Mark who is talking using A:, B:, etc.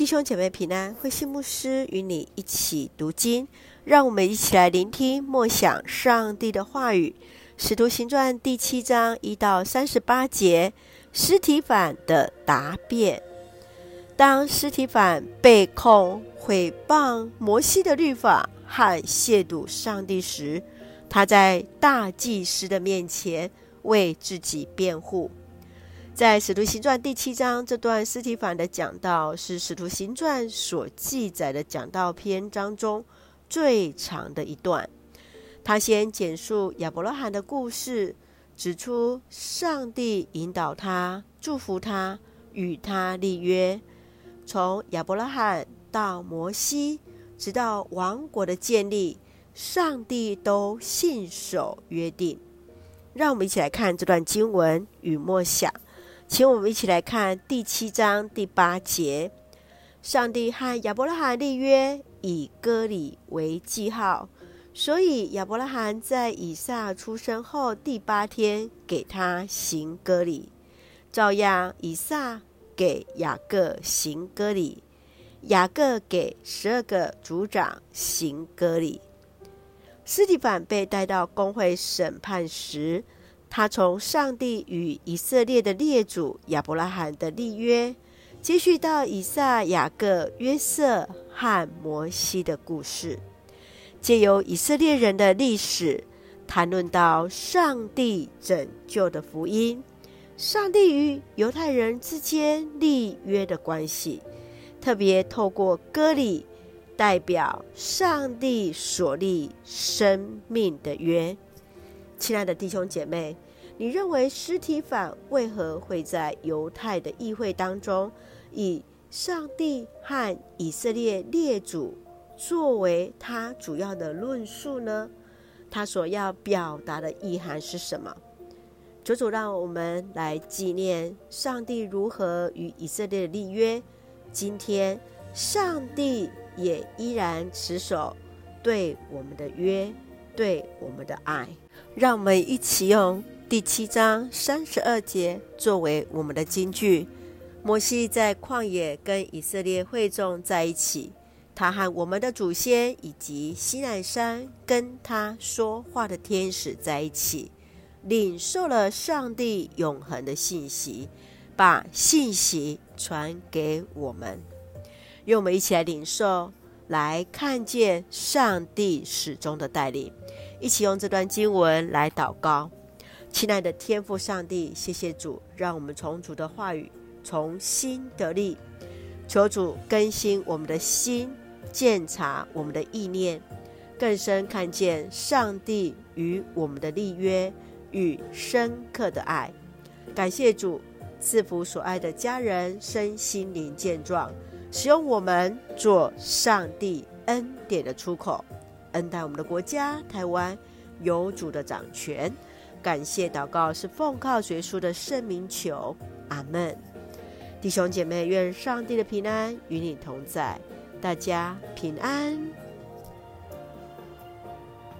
A: 弟兄姐妹平安，慧心牧师与你一起读经，让我们一起来聆听默想上帝的话语。使徒行传第七章一到三十八节，司提反的答辩。当司提反被控毁谤摩西的律法和亵渎上帝时，他在大祭司的面前为自己辩护。在《使徒行传》第七章这段司提反的讲道，是《使徒行传》所记载的讲道篇章中最长的一段。他先简述亚伯拉罕的故事，指出上帝引导他、祝福他、与他立约，从亚伯拉罕到摩西，直到王国的建立，上帝都信守约定。让我们一起来看这段经文与默想。请我们一起来看第七章第八节：上帝和亚伯拉罕立约，以割礼为记号，所以亚伯拉罕在以撒出生后第八天给他行割礼，照样以撒给雅各行割礼，雅各给十二个族长行割礼。斯蒂凡被带到公会审判时，他从上帝与以色列的列祖亚伯拉罕的立约，接续到以撒、雅各、约瑟和摩西的故事，借由以色列人的历史，谈论到上帝拯救的福音，上帝与犹太人之间立约的关系，特别透过割礼，代表上帝所立生命的约。亲爱的弟兄姐妹，你认为司提反为何会在犹太的议会当中，以上帝和以色列列祖作为他主要的论述呢？他所要表达的意涵是什么？主主让我们来纪念上帝如何与以色列立约。今天，上帝也依然持守对我们的约，对我们的爱。让我们一起用第七章三十二节作为我们的金句。摩西在旷野跟以色列会众在一起，他和我们的祖先以及西奈山跟他说话的天使在一起，领受了上帝永恒的信息，把信息传给我们。让我们一起来领受，来看见上帝始终的带领。一起用这段经文来祷告，亲爱的天父上帝，谢谢主，让我们从主的话语重新得力，求主更新我们的心，鉴察我们的意念，更深看见上帝与我们的立约与深刻的爱。感谢主赐福所爱的家人身心灵健壮，使用我们做上帝恩典的出口。恩待我们的国家台湾有主的掌权，感谢祷告是奉靠耶稣的圣名求，阿门。弟兄姐妹，愿上帝的平安与你同在，大家平安。